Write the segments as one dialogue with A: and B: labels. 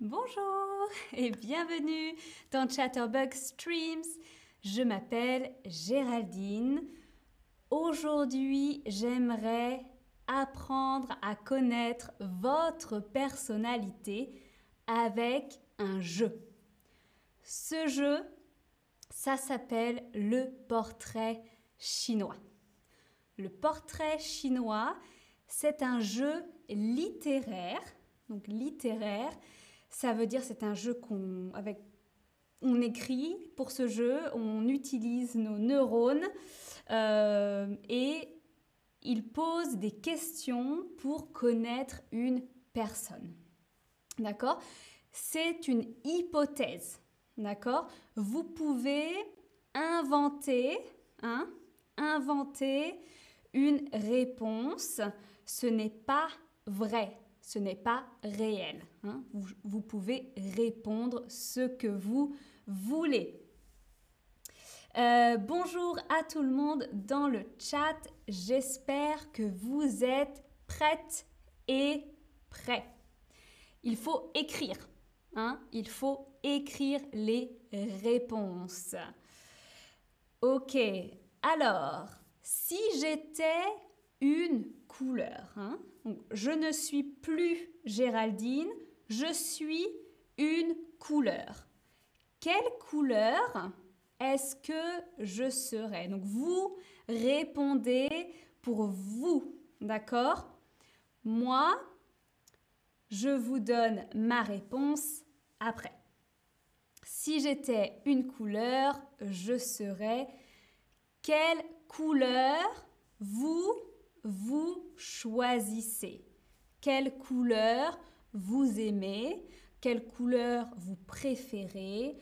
A: Bonjour et bienvenue dans Chatterbug Streams. Je m'appelle Géraldine. Aujourd'hui, j'aimerais apprendre à connaître votre personnalité avec un jeu. Ce jeu, ça s'appelle le portrait chinois. Le portrait chinois, c'est un jeu littéraire. Donc littéraire, ça veut dire c'est un jeu qu'on avec on écrit pour ce jeu, on utilise nos neurones euh, et il pose des questions pour connaître une personne. D'accord? C'est une hypothèse. D'accord? Vous pouvez inventer, hein, inventer une réponse. Ce n'est pas vrai ce n'est pas réel. Hein. Vous, pouvez répondre ce que vous voulez. Euh, bonjour à tout le monde dans le chat. J'espère que vous êtes prêtes et prêts. Il faut écrire. Hein. Il faut écrire les réponses. Ok. Alors, si j'étais une couleur, hein, je ne suis plus Géraldine, je suis une couleur. Quelle couleur est-ce que je serai Donc vous répondez pour vous, d'accord? Moi, je vous donne ma réponse après. Si j'étais une couleur, je serais quelle couleur vous vous choisissez. Quelle couleur vous aimez, quelle couleur vous préférez.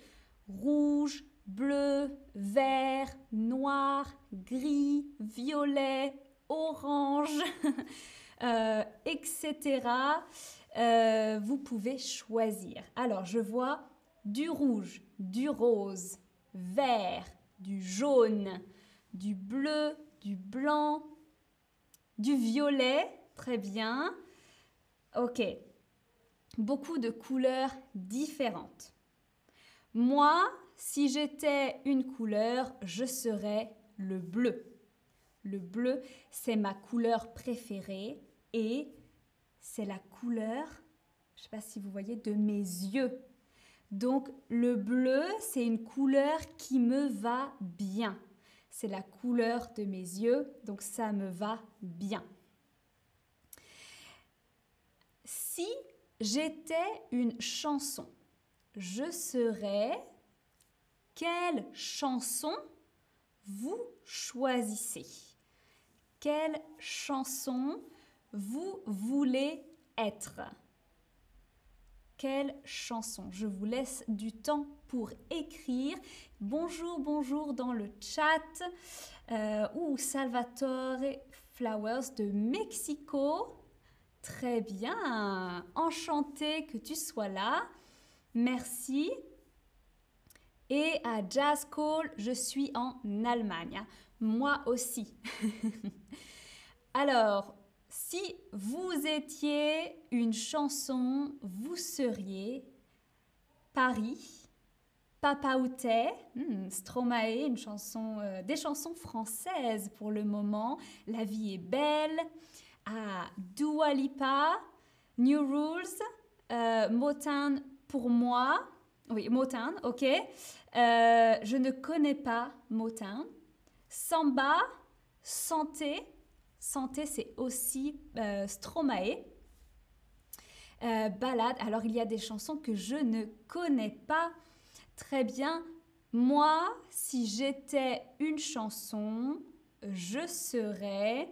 A: Rouge, bleu, vert, noir, gris, violet, orange, euh, etc. Euh, vous pouvez choisir. Alors, je vois du rouge, du rose, vert, du jaune, du bleu, du blanc, du violet, très bien. Ok, beaucoup de couleurs différentes. Moi, si j'étais une couleur, je serais le bleu. Le bleu, c'est ma couleur préférée et c'est la couleur, je ne sais pas si vous voyez, de mes yeux. Donc le bleu, c'est une couleur qui me va bien c'est la couleur de mes yeux, donc ça me va bien. Si j'étais une chanson, je serais quelle chanson vous choisissez? Quelle chanson vous voulez être? Quelle chanson? Je vous laisse du temps pour écrire. Bonjour, bonjour dans le chat. Euh, ou Salvatore Flowers de Mexico. Très bien. Enchanté que tu sois là. Merci. Et à Jazz Call, je suis en Allemagne. Moi aussi. Alors, si vous étiez une chanson, vous seriez Paris, Papa Outé, hmm, Stromae, une chanson, euh, des chansons françaises pour le moment. La vie est belle. Ah, Dua Lipa, New Rules, euh, Motown pour moi. Oui, Motown, ok. Euh, je ne connais pas Motown. Samba, Santé, Santé, c'est aussi euh, Stromae. Balade, alors il y a des chansons que je ne connais pas très bien. Moi, si j'étais une chanson, je serais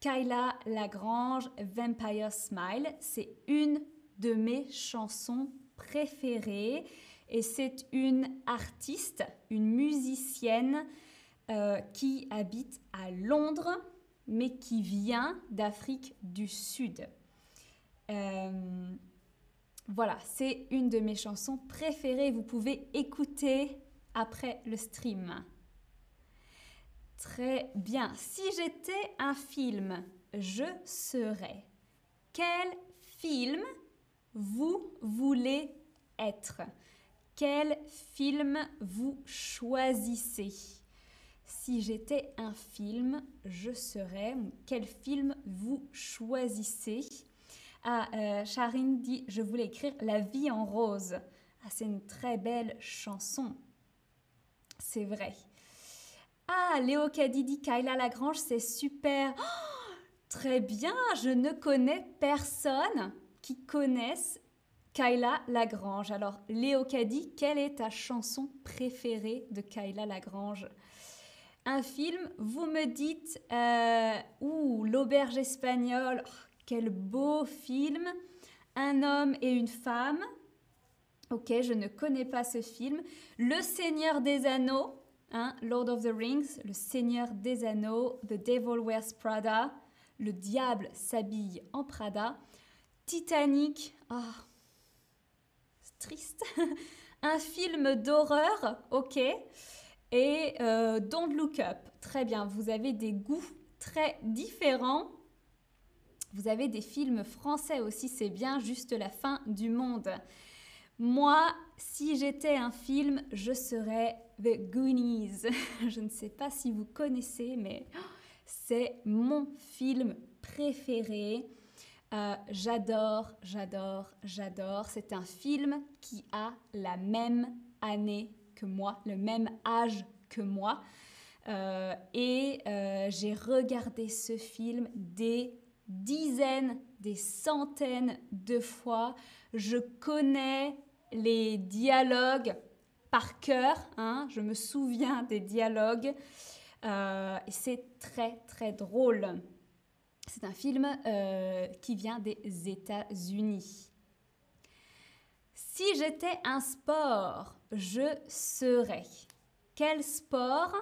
A: Kyla Lagrange, Vampire Smile. C'est une de mes chansons préférées et c'est une artiste, une musicienne euh, qui habite à Londres, mais qui vient d'Afrique du Sud. Euh, voilà, c'est une de mes chansons préférées. Vous pouvez écouter après le stream. Très bien. Si j'étais un film, je serais. Quel film vous voulez être? Quel film vous choisissez? Si j'étais un film, je serais... Quel film vous choisissez? Ah, euh, Charine dit, je voulais écrire La vie en rose. Ah, c'est une très belle chanson. C'est vrai. Ah, Léo Caddy dit Kayla Lagrange, c'est super. Oh, très bien, je ne connais personne qui connaisse Kayla Lagrange. Alors, Léo Caddy, quelle est ta chanson préférée de Kayla Lagrange? Un film, vous me dites, euh, L'auberge espagnole, oh, quel beau film. Un homme et une femme. Ok, je ne connais pas ce film. Le Seigneur des Anneaux, hein, Lord of the Rings, Le Seigneur des Anneaux, The Devil Wears Prada, Le Diable s'habille en Prada, Titanic, ah, triste. Un film d'horreur, ok. Et euh, Don't Look Up, très bien. Vous avez des goûts très différents. Vous avez des films français aussi, c'est bien, juste la fin du monde. Moi, si j'étais un film, je serais The Goonies. je ne sais pas si vous connaissez, mais c'est mon film préféré. Euh, j'adore, j'adore, j'adore. C'est un film qui a la même année que moi, le même âge que moi. Euh, et euh, j'ai regardé ce film des dizaines, des centaines de fois. Je connais les dialogues par cœur. Hein. Je me souviens des dialogues. et c'est très, très drôle. C'est un film euh, qui vient des États-Unis. Si j'étais un sport, je serais. Quel sport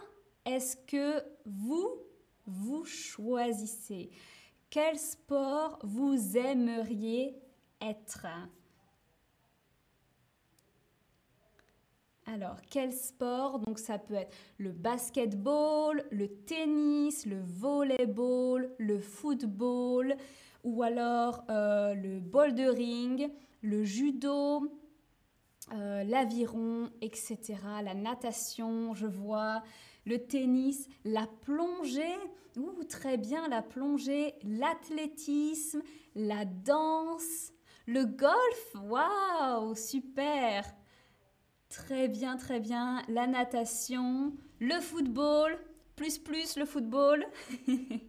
A: est-ce que vous, vous choisissez? Quel sport vous aimeriez être? Alors, quel sport Donc, ça peut être le basketball, le tennis, le volleyball, le football, ou alors euh, le bouldering, le judo, euh, l'aviron, etc. La natation, je vois, le tennis, la plongée, ouh, très bien, la plongée, l'athlétisme, la danse, le golf, waouh, super Très bien, très bien. La natation, le football, plus plus le football.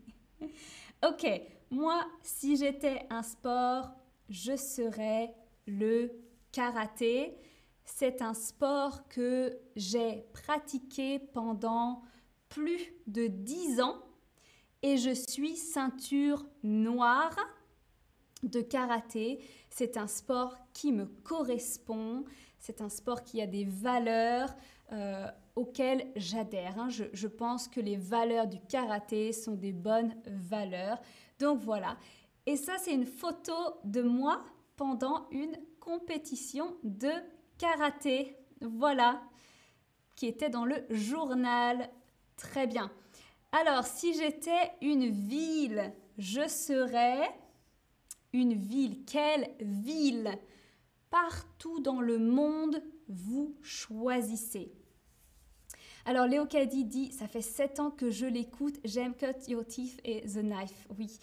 A: ok, moi, si j'étais un sport, je serais le karaté. C'est un sport que j'ai pratiqué pendant plus de 10 ans et je suis ceinture noire de karaté. C'est un sport qui me correspond. C'est un sport qui a des valeurs euh, auxquelles j'adhère. Hein. Je, pense que les valeurs du karaté sont des bonnes valeurs. Donc voilà. Et ça, c'est une photo de moi pendant une compétition de karaté. Voilà. Qui était dans le journal. Très bien. Alors, si j'étais une ville, je serais une ville. Quelle ville? Partout dans le monde vous choisissez. Alors Léo Caddy dit, ça fait 7 ans que je l'écoute, j'aime Cut Your Teeth et The Knife, oui.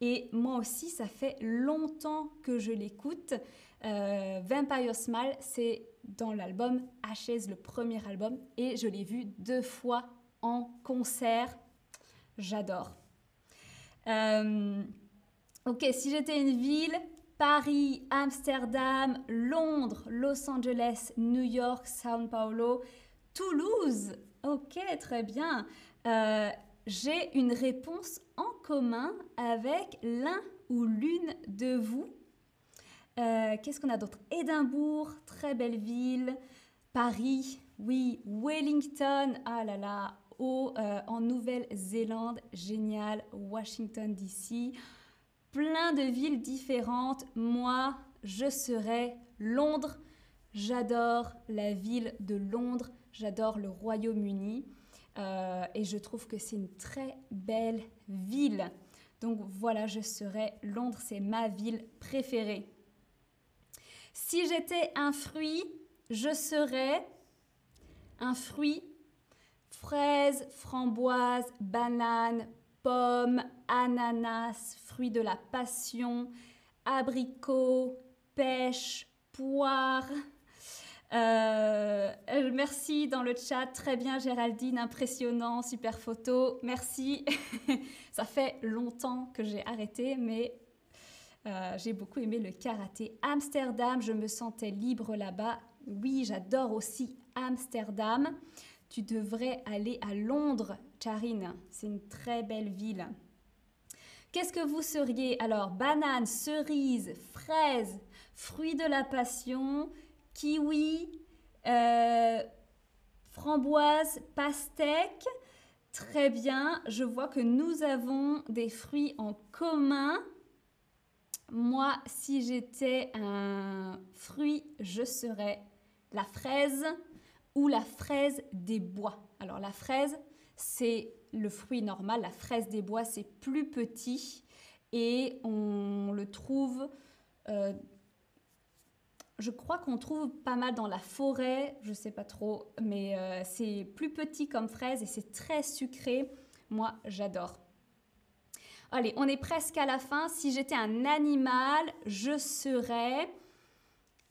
A: Et moi aussi, ça fait longtemps que je l'écoute. Euh, Vampire Smile, c'est dans l'album Ashes, le premier album, et je l'ai vu deux fois en concert. J'adore. Euh, ok, si j'étais une ville, Paris, Amsterdam, Londres, Los Angeles, New York, Sao Paulo, Toulouse. Ok, très bien. Euh, j'ai une réponse en commun avec l'un ou l'une de vous. Euh, qu'est-ce qu'on a d'autre? Édimbourg, très belle ville. Paris, oui. Wellington, ah là là. Euh, en Nouvelle-Zélande, génial. Washington, D.C plein de villes différentes. Moi, je serai Londres. J'adore la ville de Londres, j'adore le Royaume-Uni euh, et je trouve que c'est une très belle ville. Donc voilà, je serai Londres, c'est ma ville préférée. Si j'étais un fruit, je serais un fruit, fraise, framboise, banane, pomme, ananas, fruit de la passion, abricot, pêche, poire. Euh, merci dans le chat, très bien Géraldine, impressionnant, super photo, merci. Ça fait longtemps que j'ai arrêté, mais euh, j'ai beaucoup aimé le karaté. Amsterdam, je me sentais libre là-bas. Oui, j'adore aussi Amsterdam. Tu devrais aller à Londres, Charine. C'est une très belle ville. Qu'est-ce que vous seriez? Alors, banane, cerise, fraise, fruits de la passion, kiwi, euh, framboise, pastèque. Très bien, je vois que nous avons des fruits en commun. Moi, si j'étais un fruit, je serais la fraise ou la fraise des bois. Alors la fraise, c'est le fruit normal. La fraise des bois, c'est plus petit et on le trouve... Euh, je crois qu'on trouve pas mal dans la forêt, je sais pas trop, mais euh, c'est plus petit comme fraise et c'est très sucré. Moi, j'adore. Allez, on est presque à la fin. Si j'étais un animal, je serais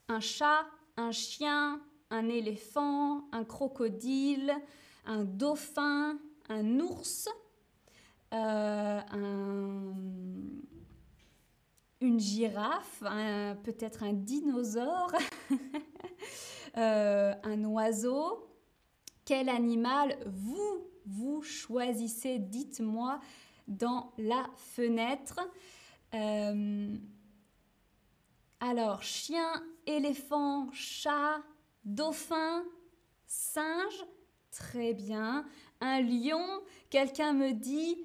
A: un chat, un chien, un éléphant, un crocodile, un dauphin, un ours, euh, une girafe, peut-être un dinosaure, euh, un oiseau. Quel animal vous, vous choisissez? Dites-moi dans la fenêtre. Euh, alors, chien, éléphant, chat, dauphin, singe, très bien. Un lion, quelqu'un me dit,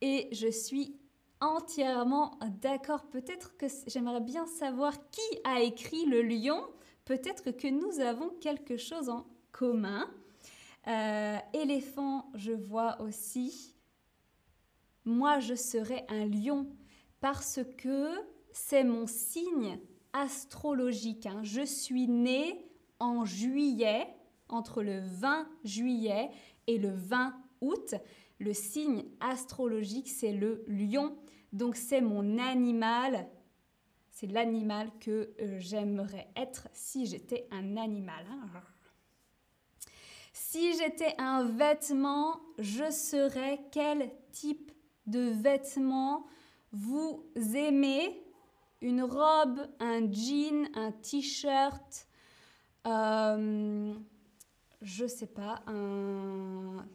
A: et je suis entièrement d'accord. Peut-être que j'aimerais bien savoir qui a écrit le lion. Peut-être que nous avons quelque chose en commun. Euh, éléphant, je vois aussi moi je serai un lion parce que c'est mon signe astrologique. Hein. Je suis née en juillet, entre le 20 juillet et le 20 août. Le signe astrologique, c'est le lion. Donc c'est mon animal, c'est l'animal que euh, j'aimerais être si j'étais un animal. Hein. Si j'étais un vêtement, je serais quel type de vêtements vous aimez Une robe, un jean, un t-shirt, euh, je sais pas, un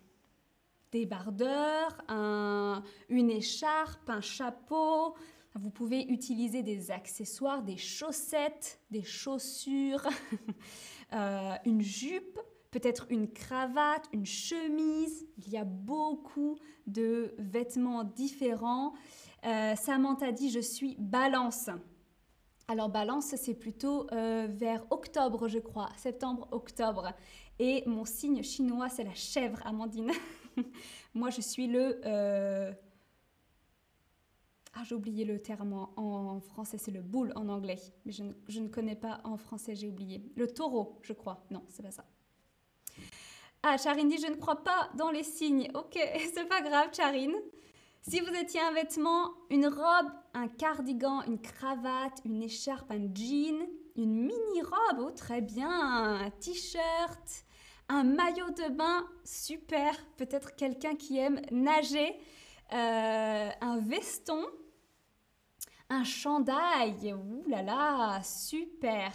A: débardeur, un, une écharpe, un chapeau. Vous pouvez utiliser des accessoires, des chaussettes, des chaussures, euh, une jupe peut-être une cravate, une chemise. Il y a beaucoup de vêtements différents. Euh, Samantha dit je suis balance. Alors balance, c'est plutôt euh, vers octobre, je crois, septembre-octobre. Et mon signe chinois, c'est la chèvre, Amandine. Moi, je suis le... Euh, ah, j'ai oublié le terme en, français, c'est le boule en anglais. Mais je ne, je ne connais pas en français, j'ai oublié. Le taureau, je crois. Non, c'est pas ça. Ah, Charine dit Je ne crois pas dans les signes. Ok, c'est pas grave, Charine. Si vous étiez un vêtement, une robe, un cardigan, une cravate, une écharpe, un jean, une mini-robe, oh très bien, un t-shirt, un maillot de bain, super, peut-être quelqu'un qui aime nager, euh, un veston, un chandail, ouh là là, super.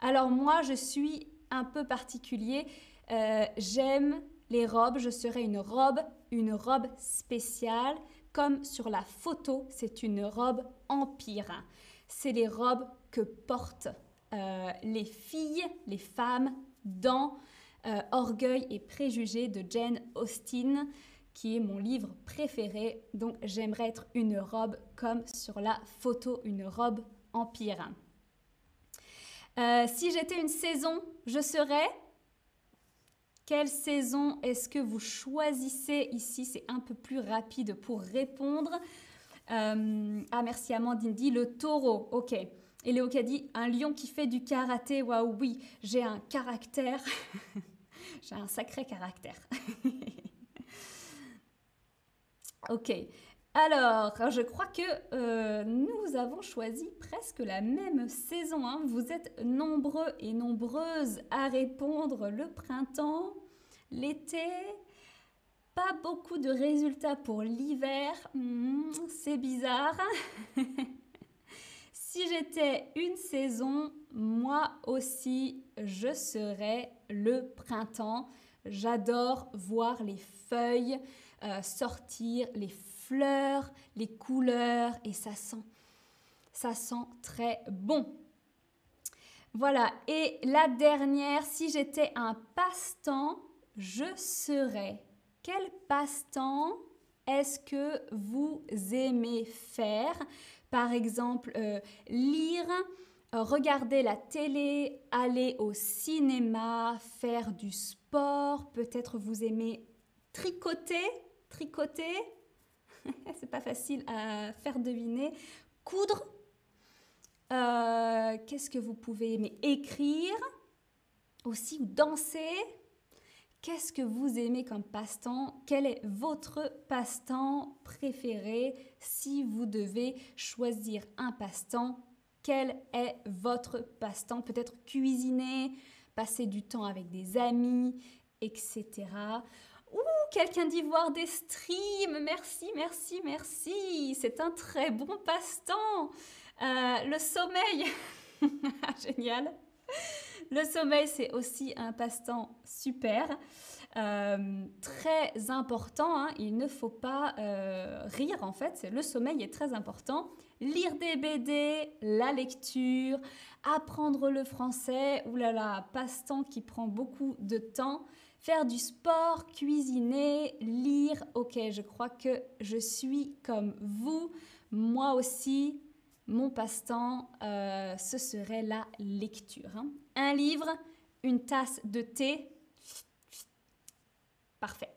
A: Alors moi, je suis un peu particulier. Euh, j'aime les robes, je serai une robe, une robe spéciale, comme sur la photo, c'est une robe empire. C'est les robes que portent euh, les filles, les femmes dans euh, Orgueil et préjugés de Jane Austen, qui est mon livre préféré. Donc j'aimerais être une robe comme sur la photo, une robe empire. si j'étais une saison, je serais quelle saison est-ce que vous choisissez ici? C'est un peu plus rapide pour répondre. Euh, ah merci Amandine dit le taureau. Ok. Et Léo qui a dit un lion qui fait du karaté. Waouh, oui, j'ai un caractère. j'ai un sacré caractère. ok. Alors, je crois que euh, nous avons choisi presque la même saison. Hein. Vous êtes nombreux et nombreuses à répondre le printemps, l'été. Pas beaucoup de résultats pour l'hiver. Hmm, c'est bizarre. si j'étais une saison, moi aussi, je serais le printemps. J'adore voir les feuilles euh, sortir, les fleurs, les couleurs et ça sent, ça sent très bon. Voilà, et la dernière, si j'étais un passe-temps, je serais. Quel passe-temps est-ce que vous aimez faire? Par exemple, euh, lire, euh, regarder la télé, aller au cinéma, faire du sport, peut-être vous aimez tricoter, tricoter, c'est pas facile à faire deviner. Coudre. Euh, qu'est-ce que vous pouvez aimer? Écrire. Aussi, danser? Qu'est-ce que vous aimez comme passe-temps? Quel est votre passe-temps préféré? Si vous devez choisir un passe-temps, quel est votre passe-temps? Peut-être cuisiner, passer du temps avec des amis, etc. Ouh, quelqu'un dit voir des streams. Merci, merci, merci. C'est un très bon passe-temps. Euh, le sommeil. Génial. Le sommeil, c'est aussi un passe-temps super. Euh, très important, hein. il ne faut pas euh, rire en fait, le sommeil est très important. Lire des BD, la lecture, apprendre le français, oulala, passe-temps qui prend beaucoup de temps faire du sport, cuisiner, lire. Ok, je crois que je suis comme vous. Moi aussi, mon passe-temps, euh, ce serait la lecture. Hein. Un livre, une tasse de thé. Parfait.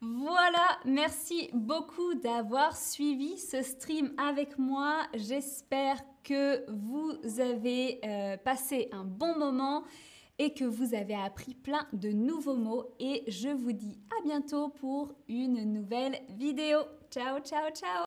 A: Voilà, merci beaucoup d'avoir suivi ce stream avec moi. J'espère que vous avez euh, passé un bon moment et que vous avez appris plein de nouveaux mots et je vous dis à bientôt pour une nouvelle vidéo. Ciao, ciao, ciao